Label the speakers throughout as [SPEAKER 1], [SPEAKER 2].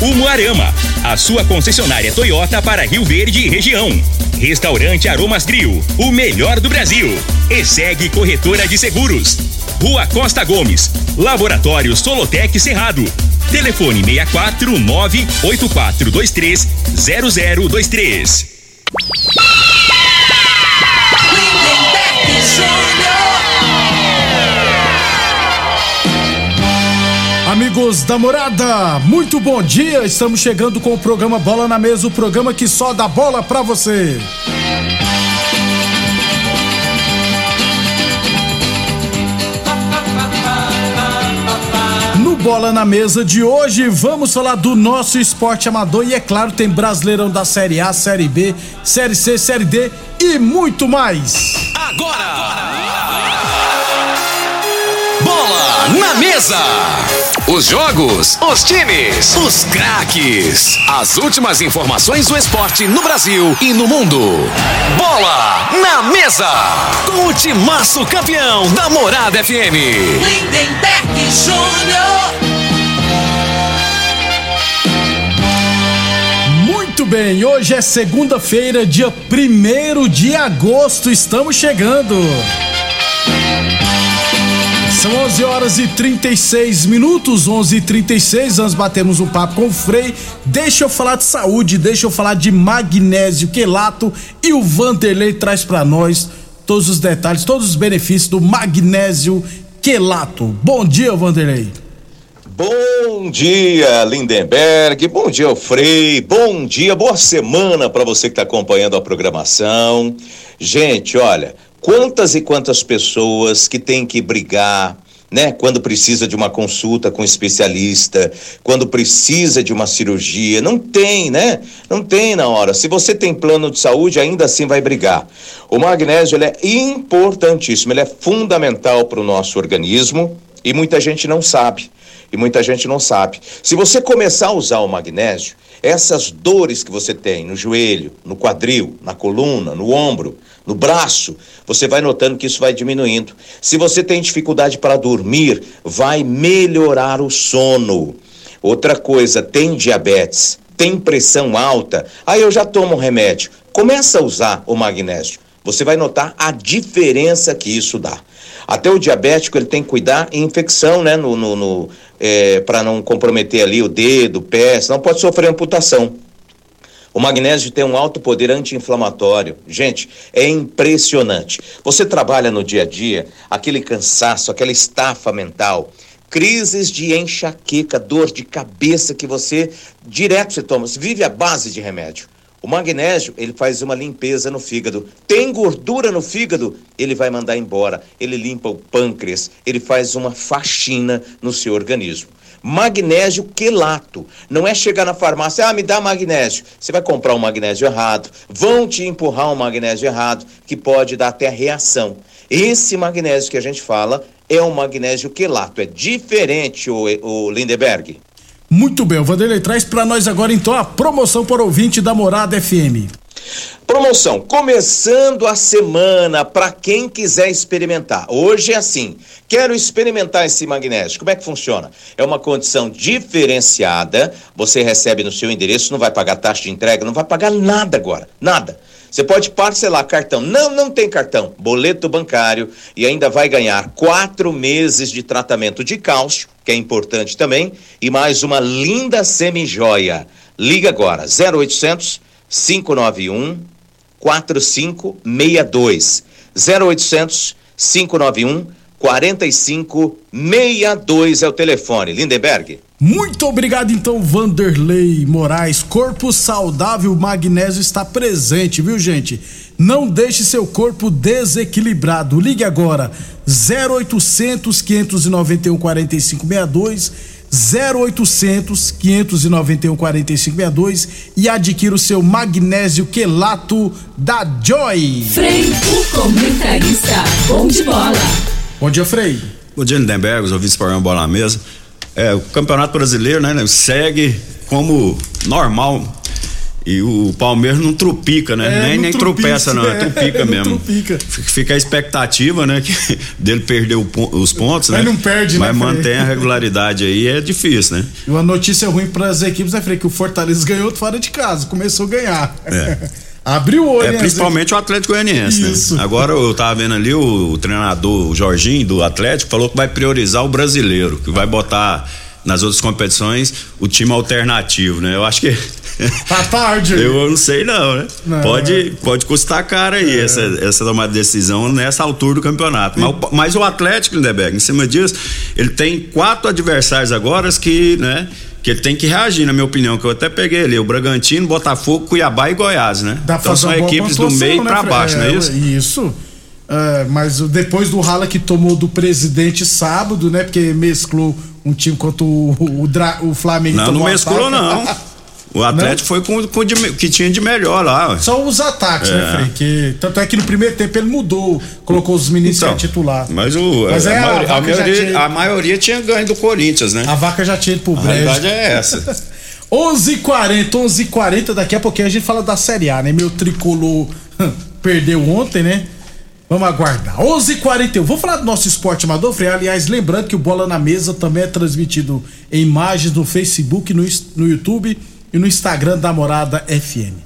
[SPEAKER 1] Umuarama, a sua concessionária Toyota para Rio Verde e região. Restaurante Aromas Grill, o melhor do Brasil. E segue Corretora de Seguros. Rua Costa Gomes, Laboratório Solotec Cerrado. Telefone 64 98423 0023.
[SPEAKER 2] Amigos da morada, muito bom dia. Estamos chegando com o programa Bola na Mesa o programa que só dá bola pra você. Bola na Mesa de hoje, vamos falar do nosso esporte amador e, é claro, tem Brasileirão da Série A, Série B, Série C, Série D e muito mais.
[SPEAKER 3] Agora! Bola na mesa! Os jogos, os times, os craques. As últimas informações do esporte no Brasil e no mundo. Bola na mesa! Com o timaço campeão da Morada FM.
[SPEAKER 4] Lindenberg Júnior.
[SPEAKER 2] Muito bem, hoje é segunda-feira, dia 1 de agosto, estamos chegando. São 11 horas e 36 minutos, 11 e 36 Nós batemos um papo com o Frei. Deixa eu falar de saúde, deixa eu falar de magnésio quelato e o Vanderlei traz para nós todos os detalhes, todos os benefícios do magnésio quelato. Bom dia, Vanderlei.
[SPEAKER 5] Bom dia, Lindenberg. Bom dia, Frei. Bom dia, boa semana para você que está acompanhando a programação. Gente, olha, quantas e quantas pessoas que têm que brigar, né? Quando precisa de uma consulta com um especialista, quando precisa de uma cirurgia, não tem, né? Não tem na hora. Se você tem plano de saúde, ainda assim vai brigar. O magnésio é importantíssimo, ele é fundamental para o nosso organismo e muita gente não sabe. E muita gente não sabe. Se você começar a usar o magnésio, essas dores que você tem no joelho, no quadril, na coluna, no ombro, no braço, você vai notando que isso vai diminuindo. Se você tem dificuldade para dormir, vai melhorar o sono. Outra coisa, tem diabetes, tem pressão alta, aí eu já tomo um remédio. Começa a usar o magnésio. Você vai notar a diferença que isso dá. Até o diabético ele tem que cuidar em infecção, né? No, no, no é, para não comprometer ali o dedo, o pé, senão pode sofrer amputação. O magnésio tem um alto poder anti-inflamatório. Gente, é impressionante. Você trabalha no dia a dia, aquele cansaço, aquela estafa mental, crises de enxaqueca, dor de cabeça que você direto você toma, você vive à base de remédio. O magnésio, ele faz uma limpeza no fígado. Tem gordura no fígado, ele vai mandar embora. Ele limpa o pâncreas, ele faz uma faxina no seu organismo. Magnésio quelato. Não é chegar na farmácia, ah, me dá magnésio. Você vai comprar um magnésio errado, vão te empurrar um magnésio errado, que pode dar até reação. Esse magnésio que a gente fala é um magnésio quelato. É diferente, o, o Lindeberg.
[SPEAKER 2] Muito bem, o Vanderlei traz para nós agora então a promoção para ouvinte da Morada FM.
[SPEAKER 5] Promoção começando a semana para quem quiser experimentar. Hoje é assim: quero experimentar esse magnésio. Como é que funciona? É uma condição diferenciada. Você recebe no seu endereço, não vai pagar taxa de entrega, não vai pagar nada agora, nada. Você pode parcelar cartão. Não, não tem cartão. Boleto bancário e ainda vai ganhar quatro meses de tratamento de cálcio, que é importante também, e mais uma linda semijoia. Liga agora, 0800 591 4562. 0800 591 4562 é o telefone. Lindenberg.
[SPEAKER 2] Muito obrigado então, Vanderlei Moraes. Corpo saudável, magnésio está presente, viu, gente? Não deixe seu corpo desequilibrado. Ligue agora 0800 591 4562 0800 591 4562 e adquira o seu magnésio quelato da Joy.
[SPEAKER 4] Frei, o comentarista, bom de bola.
[SPEAKER 2] Bom dia, Frei.
[SPEAKER 6] Bom dia, Lindenberg, os ouvintes para bola na mesa. É, o Campeonato Brasileiro, né, segue como normal. E o Palmeiras não trupica, né?
[SPEAKER 2] É,
[SPEAKER 6] nem nem não, é,
[SPEAKER 2] é,
[SPEAKER 6] trupica mesmo.
[SPEAKER 2] trupica.
[SPEAKER 6] Fica a expectativa, né? Que dele perder o os pontos,
[SPEAKER 2] Mas
[SPEAKER 6] né?
[SPEAKER 2] não perde, né,
[SPEAKER 6] Mas mantém a regularidade aí, é difícil, né?
[SPEAKER 2] E uma notícia ruim para as equipes, né, Frei? Que o Fortaleza ganhou fora de casa, começou a ganhar.
[SPEAKER 6] É.
[SPEAKER 2] Abriu o olho,
[SPEAKER 6] É, principalmente o Atlético Goianiense,
[SPEAKER 2] Isso.
[SPEAKER 6] né? Agora eu tava vendo ali o, o treinador, o Jorginho, do Atlético, falou que vai priorizar o brasileiro, que vai botar nas outras competições o time alternativo, né? Eu acho que.
[SPEAKER 2] Tá tarde.
[SPEAKER 6] Eu não sei não, né?
[SPEAKER 2] Não.
[SPEAKER 6] Pode, pode custar caro aí essa, essa tomada de decisão nessa altura do campeonato. Mas, o- mas o Atlético, Lindeberg, em cima disso, ele tem quatro adversários agora que, né? Que ele tem que reagir, na minha opinião, que eu até peguei ali, o Bragantino, Botafogo, Cuiabá e Goiás, né?
[SPEAKER 2] Dá pra
[SPEAKER 6] então
[SPEAKER 2] fazer
[SPEAKER 6] são equipes do meio
[SPEAKER 2] né,
[SPEAKER 6] pra
[SPEAKER 2] Frei?
[SPEAKER 6] baixo, não é isso?
[SPEAKER 2] Isso. É, mas depois do rala que tomou do presidente sábado, né? Porque mesclou um time contra o, o, o Flamengo.
[SPEAKER 6] Não, não mesclou, não. O Atlético foi com, com o de- que tinha de melhor lá. ué.
[SPEAKER 2] Só os ataques, né,
[SPEAKER 6] É.
[SPEAKER 2] Frei? Que, tanto é que no primeiro tempo ele mudou, colocou os meninos
[SPEAKER 6] Então,
[SPEAKER 2] titular.
[SPEAKER 6] Mas, o,
[SPEAKER 2] Mas
[SPEAKER 6] a,
[SPEAKER 2] é, a
[SPEAKER 6] maioria, a maioria-
[SPEAKER 2] tinha-
[SPEAKER 6] a maioria tinha ganho do Corinthians, né?
[SPEAKER 2] A vaca já tinha ido pro
[SPEAKER 6] A
[SPEAKER 2] brejo.
[SPEAKER 6] realidade é essa.
[SPEAKER 2] 11h40, 11h40, daqui a pouquinho a gente fala da Série A, né? Meu tricolor perdeu ontem, né? Vamos aguardar. 11h41, vou falar do nosso esporte amador, Frei. Aliás, lembrando que o Bola na Mesa também é transmitido em imagens no Facebook, no, no YouTube e no Instagram da Morada FM.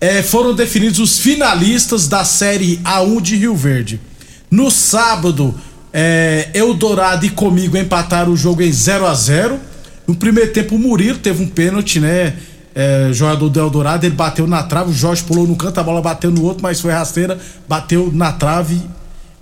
[SPEAKER 2] É, foram definidos os finalistas da Série A1 de Rio Verde. No sábado, é, Eldorado e comigo empataram o jogo em 0 a 0 No primeiro tempo, o Murilo teve um pênalti, né? É, jogador do Eldorado, ele bateu na trave, o Jorge pulou no canto, a bola bateu no outro, mas foi rasteira, bateu na trave.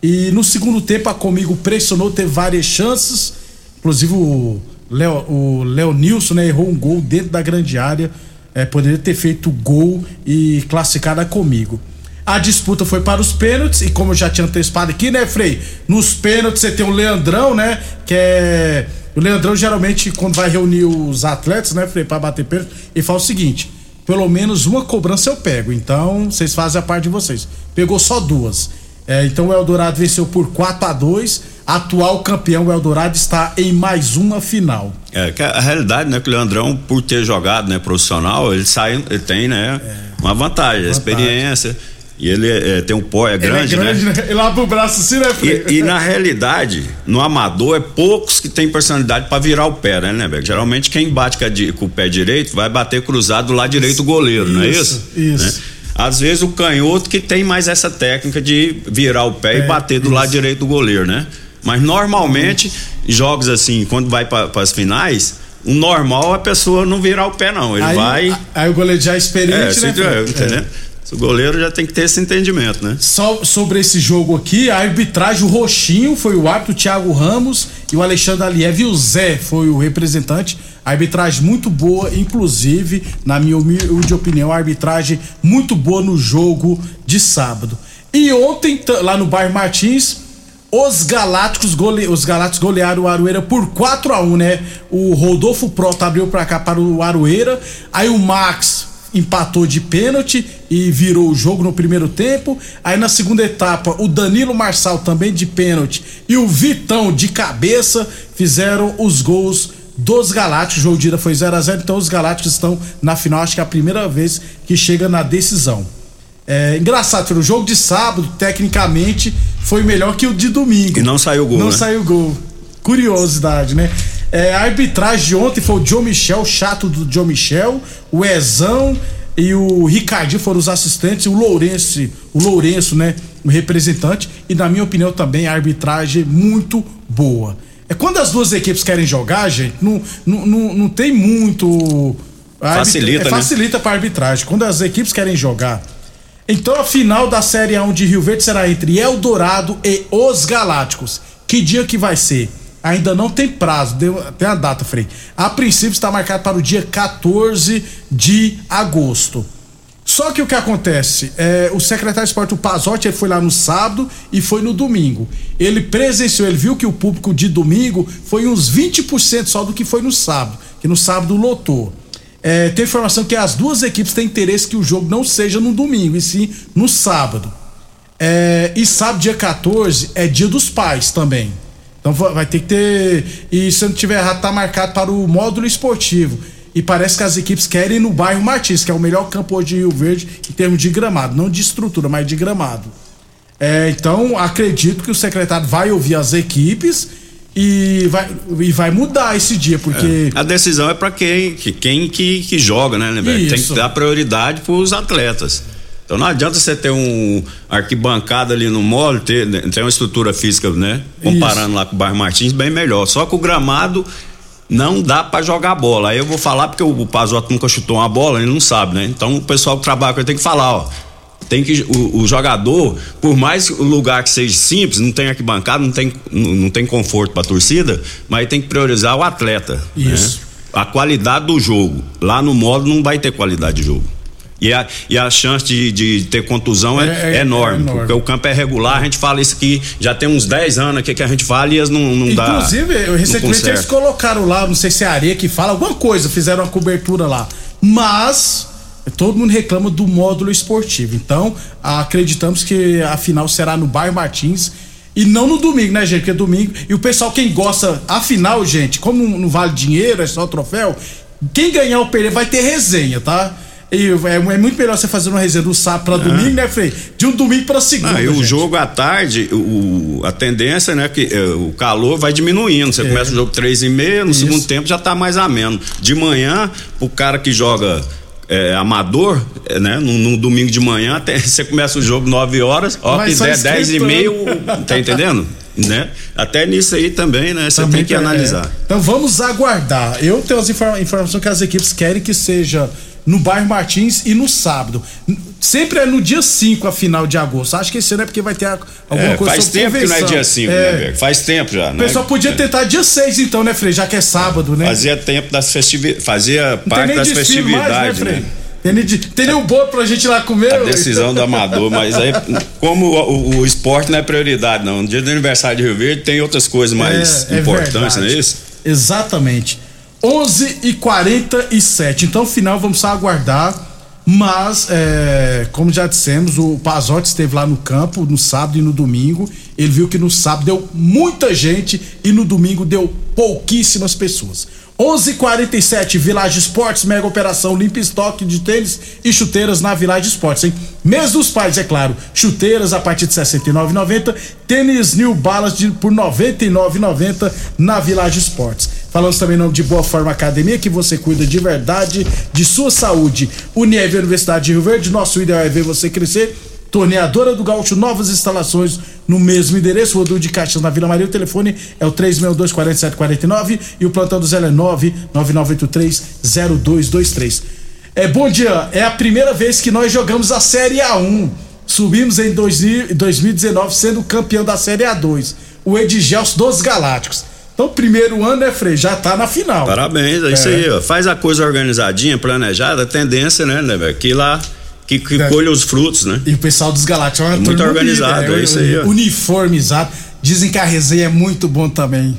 [SPEAKER 2] E no segundo tempo, a comigo pressionou, teve várias chances. Inclusive, o Léo, o Léo Nilson né, errou um gol dentro da grande área. É, poderia ter feito gol e classificado a comigo. A disputa foi para os pênaltis, e como eu já tinha antecipado aqui, né, Frei? Nos pênaltis você tem o Leandrão, né? Que é. O Leandrão geralmente, quando vai reunir os atletas, né, Frei, para bater pênalti, ele fala o seguinte: pelo menos uma cobrança eu pego. Então, vocês fazem a parte de vocês. Pegou só duas. É, então o Eldorado venceu por 4 a 2 Atual campeão, o Eldorado está em mais uma final.
[SPEAKER 6] É, que a, realidade, né, que o Leandrão, por ter jogado, né, profissional, ele sai, ele tem, né, uma vantagem, a experiência. E ele é, tem um pó, é grande,
[SPEAKER 2] Ele é grande,
[SPEAKER 6] né?
[SPEAKER 2] né? Ele abre o braço assim, né?
[SPEAKER 6] E, e na realidade, no amador, é poucos que tem personalidade pra virar o pé, né, Neberg? Geralmente quem bate com, a com o pé direito vai bater cruzado do lado direito do goleiro, não é
[SPEAKER 2] Isso,
[SPEAKER 6] isso?
[SPEAKER 2] isso.
[SPEAKER 6] Né? Às vezes o canhoto que tem mais essa técnica de virar o pé
[SPEAKER 2] É,
[SPEAKER 6] e bater do lado direito do goleiro, né? Mas normalmente, jogos assim, quando vai para as finais, o normal é a pessoa não virar o pé, não. Ele
[SPEAKER 2] aí,
[SPEAKER 6] vai.
[SPEAKER 2] Aí o goleiro já é
[SPEAKER 6] É,
[SPEAKER 2] experiente, né?
[SPEAKER 6] se- é? O goleiro já tem que ter esse entendimento, né?
[SPEAKER 2] Só sobre esse jogo aqui, a arbitragem, o Roxinho foi o árbitro, o Thiago Ramos e o Alexandre Aliev e o Zé foi o representante. Arbitragem muito boa, inclusive, na minha humilde opinião, arbitragem muito boa no jogo de sábado. E ontem, lá no bairro Martins, os Galácticos, gole... os Galácticos golearam o Aroeira por 4 a 1 né? O Rodolfo Prota abriu pra cá para o Aroeira, aí o Max empatou de pênalti e virou o jogo no primeiro tempo. Aí na segunda etapa, o Danilo Marçal também de pênalti e o Vitão de cabeça fizeram os gols dos Galácticos. O jogo de ida foi 0 a 0 então os Galácticos estão na final, acho que é a primeira vez que chega na decisão. É engraçado, o jogo de sábado, tecnicamente, foi melhor que o de domingo.
[SPEAKER 6] E não saiu gol,
[SPEAKER 2] Não
[SPEAKER 6] né?
[SPEAKER 2] saiu gol. Curiosidade, né? É, a arbitragem de ontem foi o Joe Michel, chato do Joe Michel, o Ezão e o Ricardinho foram os assistentes, o Lourenço, o Lourenço, né? O representante. E na minha opinião também a arbitragem muito boa. É quando as duas equipes querem jogar, gente, não, não, não, não tem muito. a arbitra-
[SPEAKER 6] Facilita,
[SPEAKER 2] é,
[SPEAKER 6] né?
[SPEAKER 2] facilita pra arbitragem. Quando as equipes querem jogar. Então a final da Série A1 de Rio Verde será entre Eldorado e os Galácticos. Que dia que vai ser? Ainda não tem prazo, deu, tem a data, Frei. A princípio está marcado para o dia 14 de agosto. Só que o que acontece? É, o secretário de esporte, o Pazotti, ele foi lá no sábado e foi no domingo. Ele presenciou, ele viu que o público de domingo foi uns 20% só do que foi no sábado, que no sábado lotou. É, tem informação que as duas equipes têm interesse que o jogo não seja no domingo, e sim no sábado. É, e sábado, dia 14, é dia dos pais também. Então vai ter que ter. E se não tiver errado, tá marcado para o módulo esportivo. E parece que as equipes querem ir no bairro Martins, que é o melhor campo hoje de Rio Verde em termos de gramado. Não de estrutura, mas de gramado. É, então, acredito que o secretário vai ouvir as equipes e vai, e vai mudar esse dia, porque.
[SPEAKER 6] É, a decisão é para quem, que, quem que, que joga, né, né? Tem que dar prioridade para os atletas. Então não adianta você ter um arquibancada ali no mole, ter, ter uma estrutura física, né? Comparando Isso. lá com o bairro Martins, bem melhor. Só que o gramado não dá para jogar bola. Aí eu vou falar porque o, o Pazoto nunca chutou uma bola, ele não sabe, né? Então o pessoal que trabalha com ele tem que falar, ó. Tem que o, o, jogador, por mais o lugar que seja simples, não tem arquibancada, não tem, não, não tem conforto para torcida, mas tem que priorizar o atleta. Né? Isso. Né? A qualidade do jogo. Lá no modo não vai ter qualidade de jogo. E a, e a chance de, de ter contusão é, é, é, enorme, é, enorme, porque o campo é regular, a gente fala isso aqui, já tem uns 10 anos aqui que a gente fala e eles não, não dá.
[SPEAKER 2] Inclusive, recentemente eles colocaram lá, não sei se é areia que fala, alguma coisa, fizeram uma cobertura lá. Mas todo mundo reclama do módulo esportivo. Então, acreditamos que a final será no bairro Martins. E não no domingo, né, gente? Porque é domingo. E o pessoal, quem gosta, afinal, gente, como não vale dinheiro, é só troféu, quem ganhar o perder vai ter resenha, tá? E é, é, muito melhor você fazer uma resenha do sábado para ah. domingo, né, Frei? De um domingo para segunda. Ah,
[SPEAKER 6] e o jogo à tarde, o, a tendência, né, que é, o calor vai diminuindo. Você é. começa o jogo três e meia, no Isso. segundo tempo já tá mais ameno. De manhã, o cara que joga é, amador, é, né? No, domingo de manhã, você começa o jogo 9 horas, ó, que der 10 e meio, tá entendendo? né? Até nisso aí também, né? Você tem que é. analisar.
[SPEAKER 2] Então vamos aguardar. Eu tenho as informa informações que as equipes querem que seja no bairro Martins e no sábado. Sempre é no dia 5 a final de agosto. Acho que esse ano é porque vai ter alguma
[SPEAKER 6] é,
[SPEAKER 2] coisa
[SPEAKER 6] Faz tempo convenção. que não é dia 5, é. né, Faz tempo já, né?
[SPEAKER 2] O pessoal podia é. tentar dia 6 então, né, Frei? Já que é sábado, né?
[SPEAKER 6] Fazia tempo das festividades, fazia parte das festividades, mais, né,
[SPEAKER 2] né? Tem nem um bolo pra gente ir lá comer.
[SPEAKER 6] A decisão do amador, mas aí, como o, o, o, esporte não é prioridade, não. No dia do aniversário de Rio Verde tem outras coisas mais é, importantes, é não é isso?
[SPEAKER 2] Exatamente. 11 e 47 Então, final, vamos só aguardar. Mas, é, como já dissemos, o Pazotti esteve lá no campo no sábado e no domingo. Ele viu que no sábado deu muita gente e no domingo deu pouquíssimas pessoas. 11:47 Village Esportes, mega operação limpa estoque de tênis e chuteiras na Village Esportes, hein? Mês dos pais, é claro. Chuteiras a partir de 69,90, tênis New Balance de, por 99,90 na Village Esportes. Falamos também de Boa Forma Academia, que você cuida de verdade de sua saúde. Unieve Universidade de Rio Verde, nosso ideal é ver você crescer. Torneadora do Gaúcho, novas instalações no mesmo endereço, Rodul de Caixas na Vila Maria. O telefone é o 362-4749 e o plantão do Zé é 99983-0223. É, bom dia, é a primeira vez que nós jogamos a Série A1. Subimos em 2019 sendo campeão da Série A2. O Edgelson dos Galácticos. Então, primeiro ano, né, Frei? Já tá na final.
[SPEAKER 6] Parabéns, é, é. isso aí, ó. Faz a coisa organizadinha, planejada, tendência, né, né, velho? Que lá que, que é. colha os frutos, né?
[SPEAKER 2] E o pessoal dos Galácticos é
[SPEAKER 6] muito organizado, é, é isso aí. Ó.
[SPEAKER 2] Uniformizado. Dizem que a resenha é muito bom também.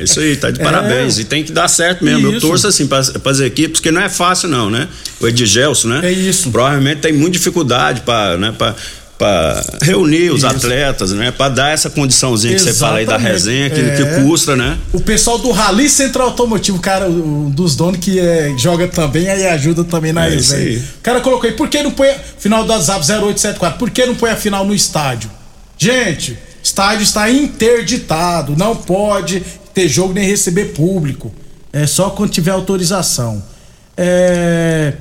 [SPEAKER 6] Isso aí, tá de é. parabéns. E tem que dar certo mesmo. Isso. Eu torço assim para as equipes, porque não é fácil, não, né? O Edgelson, né?
[SPEAKER 2] É isso.
[SPEAKER 6] Provavelmente tem muita dificuldade para né, pra, para reunir os Isso. atletas, né? Para dar essa condiçãozinha Exatamente. que você fala aí da resenha, que, é. que custa, né?
[SPEAKER 2] O pessoal do Rally Central Automotivo, cara, um dos donos que é, joga também, aí ajuda também na é resenha. O cara colocou aí, por que não põe final do WhatsApp 0874? Por que não põe a final no estádio? Gente, estádio está interditado, não pode ter jogo nem receber público. É só quando tiver autorização. É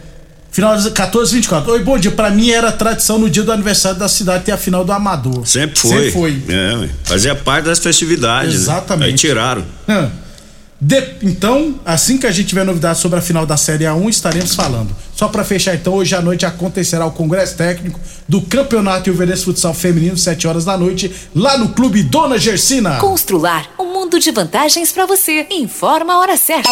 [SPEAKER 2] Final 14, 24. Oi, bom dia. Pra mim era tradição no dia do aniversário da cidade ter a final do Amador.
[SPEAKER 6] Sempre foi. Sempre foi. É, fazia parte das festividades.
[SPEAKER 2] Né? Exatamente. Né?
[SPEAKER 6] Aí tiraram.
[SPEAKER 2] De, então, assim que a gente tiver novidades sobre a final da Série A1, estaremos falando. Só para fechar, então, hoje à noite acontecerá o Congresso Técnico do Campeonato Ilverense Futsal Feminino, 7 horas da noite, lá no Clube Dona Gersina.
[SPEAKER 7] Constrular um mundo de vantagens para você. Informa a hora certa.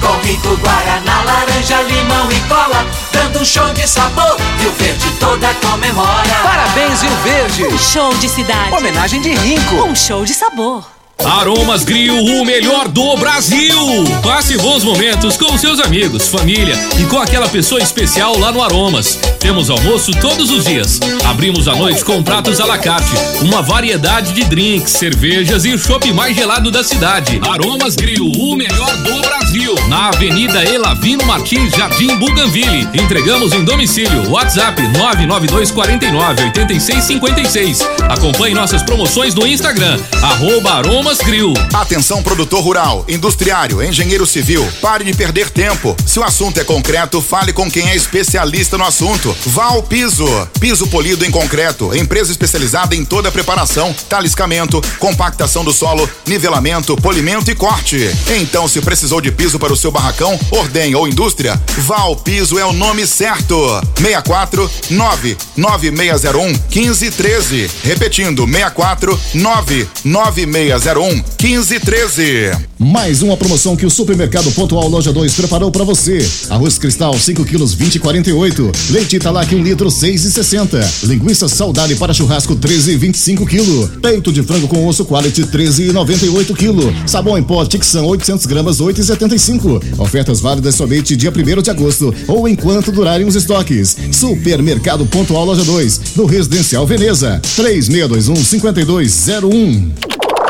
[SPEAKER 8] com rico guaraná, laranja, limão e cola, dando um show de sabor. Rio Verde toda comemora. Parabéns, Rio Verde.
[SPEAKER 9] Um show de cidade.
[SPEAKER 8] Homenagem de Rinco.
[SPEAKER 9] Um show de sabor.
[SPEAKER 10] Aromas Grill, o melhor do Brasil! Passe bons momentos com seus amigos, família e com aquela pessoa especial lá no Aromas. Temos almoço todos os dias. Abrimos à noite com pratos à la carte, uma variedade de drinks, cervejas e o chopp mais gelado da cidade. Aromas Grill, o melhor do Brasil. Avenida Elavino Martins, Jardim Buganville. Entregamos em domicílio. WhatsApp 99249 8656. Acompanhe nossas promoções no Instagram, arroba Aromas Grill.
[SPEAKER 11] Atenção produtor rural, industriário, engenheiro civil, pare de perder tempo. Se o assunto é concreto, fale com quem é especialista no assunto. Val Piso, piso polido em concreto, empresa especializada em toda a preparação, taliscamento, compactação do solo, nivelamento, polimento e corte. Então, se precisou de piso para o seu barracão, ordem ou indústria, Val Piso é o nome certo. 64 99601 1513. Repetindo, 64 99601 1513.
[SPEAKER 12] Mais uma promoção que o Supermercado Pontual Loja 2 preparou para você. Arroz Cristal 5 quilos 20 48. Leite Italac 1 litro 6 e 60. Linguiça Saudade para churrasco 13 e 25 quilo. Peito de frango com osso quality 13 e 98 quilo. Sabão em pó Tixan 800 gramas 8 e 75. Ofertas válidas somente dia 1 de agosto ou enquanto durarem os estoques. Supermercado Pontual Loja 2 do Residencial Veneza 3621 5201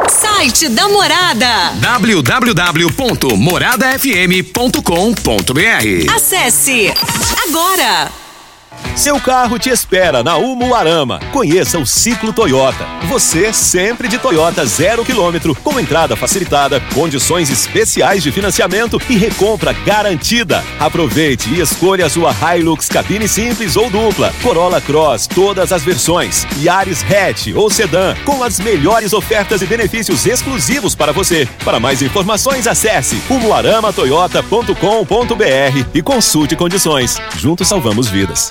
[SPEAKER 9] site da Morada.
[SPEAKER 3] www.moradafm.com.br.
[SPEAKER 9] Acesse agora.
[SPEAKER 13] Seu carro te espera na Umuarama. Conheça o Ciclo Toyota. Você sempre de Toyota zero quilômetro, com entrada facilitada, condições especiais de financiamento e recompra garantida. Aproveite e escolha a sua Hilux cabine simples ou dupla, Corolla Cross, todas as versões, Yaris Hatch ou Sedan, com as melhores ofertas e benefícios exclusivos para você. Para mais informações, acesse umuaramatoyota.com.br e consulte condições. Juntos salvamos vidas.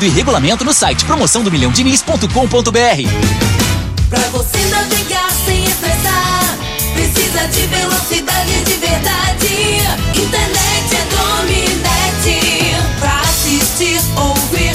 [SPEAKER 14] e regulamento no site promoção do milhão diniz.com.br.
[SPEAKER 4] Pra você navegar sem estressar, precisa de velocidade de verdade. Internet é Dominete. Pra assistir, ouvir,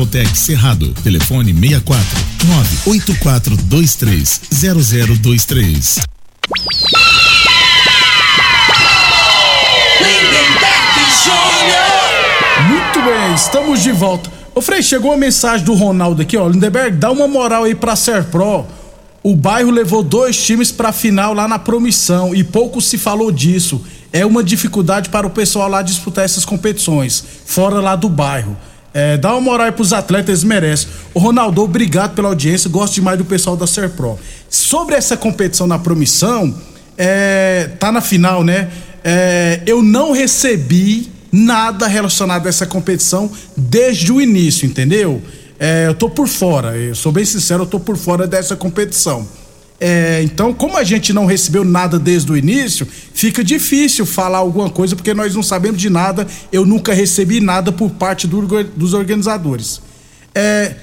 [SPEAKER 15] Cerrado. Telefone 64 98423 0023.
[SPEAKER 2] Muito bem, estamos de volta. Ô Frei, chegou a mensagem do Ronaldo aqui, ó. Lindeberg, dá uma moral aí pra Serpro. O bairro levou dois times pra final lá na promissão e pouco se falou disso. É uma dificuldade para o pessoal lá disputar essas competições, fora lá do bairro. É, dá uma moral aí pros atletas, merecem. Ô Ronaldo, obrigado pela audiência, gosto demais do pessoal da Serpro. Sobre essa competição na promissão, é, tá na final, né? É, eu não recebi nada relacionado a essa competição desde o início, entendeu? É, eu tô por fora, eu sou bem sincero, eu tô por fora dessa competição. É, então, como a gente não recebeu nada desde o início, fica difícil falar alguma coisa porque nós não sabemos de nada. Eu nunca recebi nada por parte do, dos organizadores. É,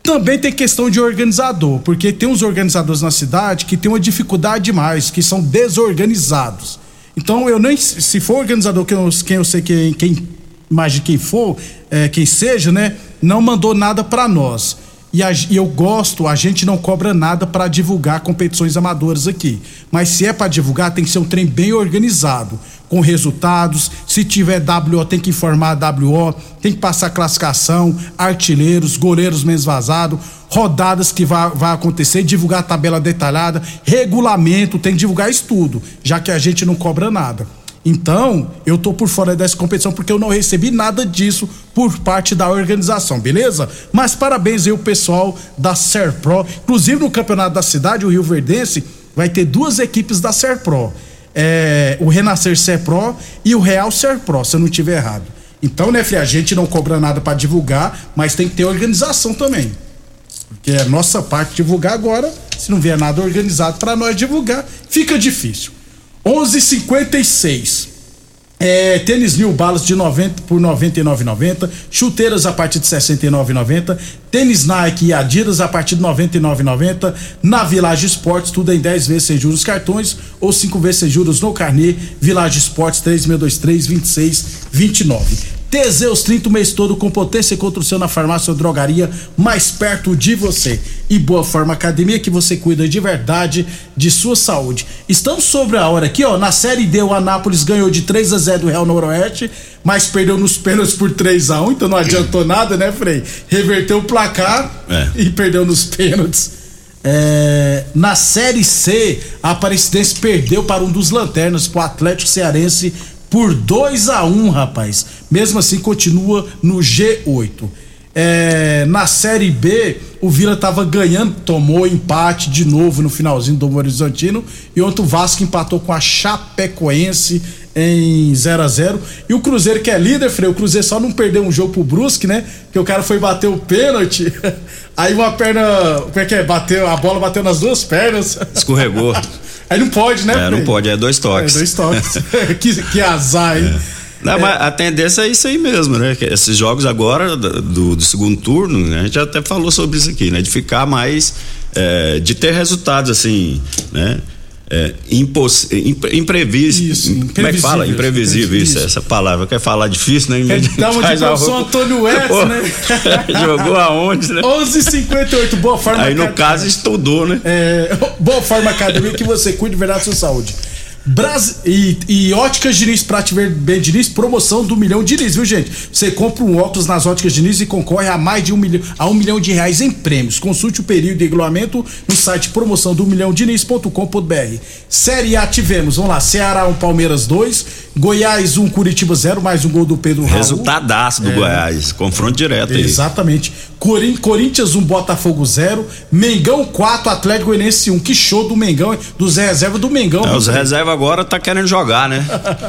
[SPEAKER 2] também tem questão de organizador, porque tem uns organizadores na cidade que tem uma dificuldade demais, que são desorganizados. Então eu nem se for organizador quem eu, quem eu sei quem, quem imagine quem for, é, quem seja, né, não mandou nada para nós. E, a, e, eu gosto, a gente não cobra nada para divulgar competições amadoras aqui. Mas se é para divulgar, tem que ser um trem bem organizado, com resultados. Se tiver WO, tem que informar a WO, tem que passar classificação, artilheiros, goleiros menos vazado, rodadas que vai, vai acontecer, divulgar a tabela detalhada, regulamento, tem que divulgar isso tudo, já que a gente não cobra nada. Então, eu tô por fora dessa competição porque eu não recebi nada disso por parte da organização, beleza? Mas parabéns aí o pessoal da Serpro. Inclusive no campeonato da cidade, o Rio Verdense vai ter duas equipes da Serpro. É, o Renascer Serpro e o Real Serpro, se eu não tiver errado. Então, né, filha, a gente não cobra nada para divulgar, mas tem que ter organização também. Porque é nossa parte divulgar agora, se não vier nada organizado para nós divulgar, fica difícil. 11:56. É, tênis New Balance de 90 por 99,90, chuteiras a partir de 69,90, tênis Nike e Adidas a partir de 99,90, na Village Esportes tudo em 10 vezes sem juros cartões ou 5 vezes sem juros no carnê, Village Esportes 3623 2629. Teseus 30 o mês todo com potência e construção na farmácia ou drogaria mais perto de você. E Boa Forma Academia que você cuida de verdade de sua saúde. Estamos sobre a hora aqui, ó. Na Série D, o Anápolis ganhou de 3 a 0 do Real Noroeste, mas perdeu nos pênaltis por 3 a 1 então não adiantou nada, né, Frei? Reverteu o placar
[SPEAKER 6] É.
[SPEAKER 2] e perdeu nos pênaltis. É, na Série C, a Aparecidense perdeu para um dos lanternas, pro Atlético Cearense, por 2 a 1 rapaz. Mesmo assim, continua no G8. É, na Série B, o Vila tava ganhando, tomou empate de novo no finalzinho do Horizontino. E ontem o Vasco empatou com a Chapecoense em 0 a 0 E o Cruzeiro, que é líder, Frei, o Cruzeiro só não perdeu um jogo pro Brusque, né? Que o cara foi bater o pênalti. Aí uma perna. Como é que é? Bateu, a bola bateu nas duas pernas.
[SPEAKER 6] Escorregou.
[SPEAKER 2] Aí não pode, né?
[SPEAKER 6] É, não pode, é dois toques.
[SPEAKER 2] É, dois toques. que, que azar, hein?
[SPEAKER 6] Não, mas a tendência é isso aí mesmo, né? Que esses jogos agora do, do segundo turno, né? a gente até falou sobre isso aqui, né? De ficar mais, é, de ter resultados assim, né? É, imposs, impre, imprevisíveis. Como é que fala? Imprevisível, isso,
[SPEAKER 2] isso.
[SPEAKER 6] essa palavra. Quer falar difícil, né? Vez
[SPEAKER 2] Dá uma de professor Antônio West,
[SPEAKER 6] Pô,
[SPEAKER 2] né?
[SPEAKER 6] Jogou aonde, né?
[SPEAKER 2] 11:58 boa forma.
[SPEAKER 6] Aí no
[SPEAKER 2] Acad-
[SPEAKER 6] caso estudou, né?
[SPEAKER 2] É, boa forma academia que você cuide de verdade da sua saúde. Bras... E, e Óticas Diniz, Prate Bem Diniz, promoção do milhão de Diniz, viu gente? Você compra um óculos nas Óticas Diniz e concorre a mais de um milhão, a um milhão de reais em prêmios. Consulte o período e regulamento no site promoção do milhão Diniz.com.br. Série A tivemos, vamos lá, Ceará 1, Palmeiras 2, Goiás 1, Curitiba 0, mais um gol do Pedro Raul.
[SPEAKER 6] Resultadaço do
[SPEAKER 2] É.
[SPEAKER 6] Goiás. Confronto direto aí.
[SPEAKER 2] Exatamente. Corin- Corinthians 1, Botafogo 0. Mengão 4, Atlético Goianiense 1. Que show do Mengão, dos reservas do Mengão.
[SPEAKER 6] É, os
[SPEAKER 2] Fred?
[SPEAKER 6] reservas agora tá querendo jogar, né?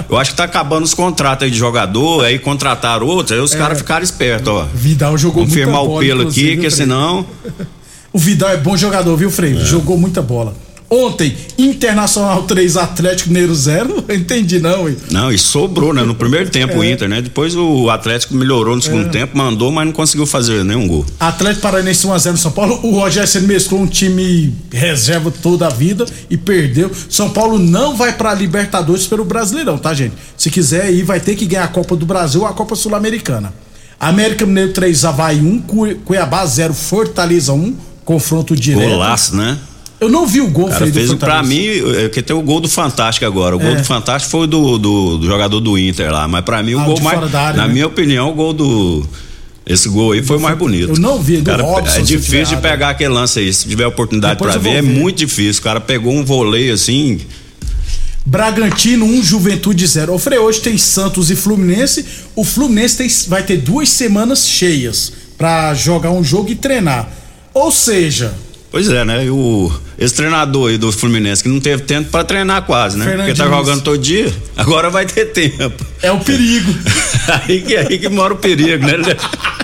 [SPEAKER 6] Eu acho que tá acabando os contratos aí de jogador, aí contrataram outros, aí os
[SPEAKER 2] É.
[SPEAKER 6] caras ficaram espertos, ó.
[SPEAKER 2] Vidal jogou
[SPEAKER 6] Vamos firmar
[SPEAKER 2] muita
[SPEAKER 6] o
[SPEAKER 2] bola,
[SPEAKER 6] pelo
[SPEAKER 2] inclusive,
[SPEAKER 6] aqui, que senão.
[SPEAKER 2] O Vidal é bom jogador, viu, Freire? Jogou muita bola. Ontem, Internacional 3, Atlético Mineiro 0. Entendi, não, hein?
[SPEAKER 6] Não, e sobrou, né? No primeiro tempo o
[SPEAKER 2] É.
[SPEAKER 6] Inter, né? Depois o Atlético melhorou no segundo
[SPEAKER 2] É.
[SPEAKER 6] tempo, mandou, mas não conseguiu fazer nenhum gol.
[SPEAKER 2] Atlético Paranaense 1x0 no São Paulo. O Rogério Ceni mesclou um time reserva toda a vida e perdeu. São Paulo não vai pra Libertadores pelo Brasileirão, tá, gente? Se quiser ir, vai ter que ganhar a Copa do Brasil ou a Copa Sul-Americana. América Mineiro 3, Havaí 1, Cu- Cuiabá 0, Fortaleza 1, confronto direto.
[SPEAKER 6] Golaço, né?
[SPEAKER 2] Eu não vi o gol,
[SPEAKER 6] cara
[SPEAKER 2] do
[SPEAKER 6] fez, pra mim, é, que tem o gol do Fantástico agora. O gol
[SPEAKER 2] É.
[SPEAKER 6] do Fantástico foi do, do, do jogador do Inter lá. Mas pra mim, o
[SPEAKER 2] Ah,
[SPEAKER 6] gol mais.
[SPEAKER 2] área,
[SPEAKER 6] na
[SPEAKER 2] né?
[SPEAKER 6] minha opinião, o gol do. Esse gol aí foi o mais bonito.
[SPEAKER 2] Eu não vi, do
[SPEAKER 6] Cara,
[SPEAKER 2] Robson,
[SPEAKER 6] É difícil de pegar aquele lance aí. Se tiver oportunidade
[SPEAKER 2] Depois
[SPEAKER 6] pra
[SPEAKER 2] vou
[SPEAKER 6] ver, é
[SPEAKER 2] ver.
[SPEAKER 6] muito difícil. O cara pegou um voleio assim.
[SPEAKER 2] Bragantino 1, Juventude 0. Ô, Frei, hoje tem Santos e Fluminense. O Fluminense tem- vai ter duas semanas cheias pra jogar um jogo e treinar. Ou seja,
[SPEAKER 6] Pois é, né? E o, esse treinador aí do Fluminense que não teve tempo pra treinar quase, né? Porque tá jogando todo dia, agora vai ter tempo.
[SPEAKER 2] é o perigo.
[SPEAKER 6] aí, que, aí que mora o perigo, né?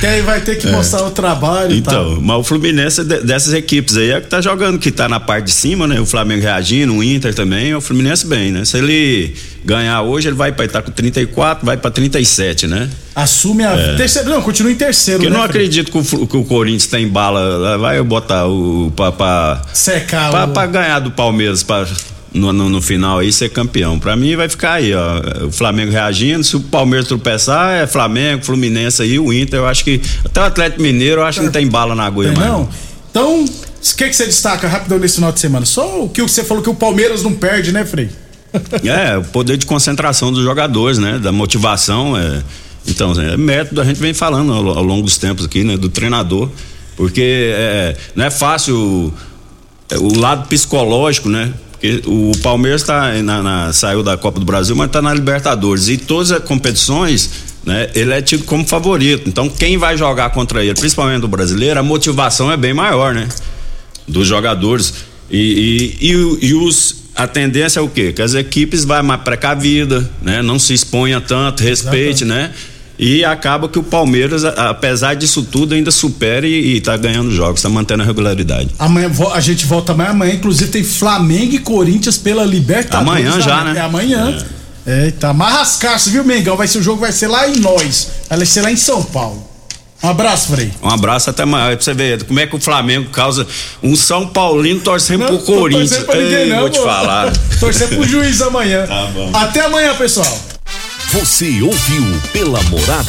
[SPEAKER 2] que aí vai ter que mostrar o trabalho e tal.
[SPEAKER 6] Então, mas o Fluminense de- dessas equipes aí é que tá jogando, que tá na parte de cima, né? O Flamengo reagindo, o Inter também, o Fluminense bem, né? Se ele ganhar hoje, ele vai pra estar com 34, vai pra 37, né?
[SPEAKER 2] Assume a.
[SPEAKER 6] É.
[SPEAKER 2] Terceiro, não, continua em terceiro,
[SPEAKER 6] Porque eu
[SPEAKER 2] né,
[SPEAKER 6] não
[SPEAKER 2] Frei?
[SPEAKER 6] acredito que o, que o Corinthians tem bala, vai botar o. pra, pra,
[SPEAKER 2] Secar
[SPEAKER 6] pra,
[SPEAKER 2] o-
[SPEAKER 6] pra ganhar do Palmeiras pra, no, no, no final aí ser campeão. Pra mim vai ficar aí, ó. O Flamengo reagindo, se o Palmeiras tropeçar, é Flamengo, Fluminense aí, o Inter, eu acho que. Até o Atlético Mineiro, eu acho que não tem bala na agulha mais.
[SPEAKER 2] não? Então, o que, que você destaca rapidão nesse final de semana? Só o que você falou que o Palmeiras não perde, né, Frei?
[SPEAKER 6] É, o poder de concentração dos jogadores, né? Da motivação. É, então, é método, a gente vem falando ao, ao longo dos tempos aqui, né? Do treinador. Porque é, não é fácil é, o lado psicológico, né? Porque o Palmeiras tá na, na- saiu da Copa do Brasil, mas está na Libertadores. E todas as competições, né? Ele é tido como favorito. Então, quem vai jogar contra ele, principalmente o brasileiro, a motivação é bem maior, né? dos jogadores. E, e, e e os, a tendência é o quê? Que as equipes vai mais precavida, né? Não se exponha tanto, respeite, né? E acaba que o Palmeiras, apesar disso tudo, ainda supera e, e tá ganhando jogos, tá mantendo a regularidade.
[SPEAKER 2] Amanhã a gente volta amanhã. Amanhã, inclusive, tem Flamengo e Corinthians pela Libertadores.
[SPEAKER 6] Amanhã
[SPEAKER 2] da
[SPEAKER 6] já, né?
[SPEAKER 2] É amanhã. É, tá. Mas rascaço, viu, Mengão? Vai ser, o jogo vai ser lá em nós. Vai ser lá em São Paulo. Um abraço, Frei.
[SPEAKER 6] Um abraço até amanhã. Pra você ver como é que o Flamengo causa um São Paulino torcendo pro
[SPEAKER 2] tô
[SPEAKER 6] Corinthians.
[SPEAKER 2] torcendo pra ninguém,
[SPEAKER 6] Ei,
[SPEAKER 2] não,
[SPEAKER 6] vou te falar.
[SPEAKER 2] Torcer pro juiz amanhã.
[SPEAKER 6] Tá bom.
[SPEAKER 2] Até amanhã, pessoal.
[SPEAKER 7] Você ouviu pela Morada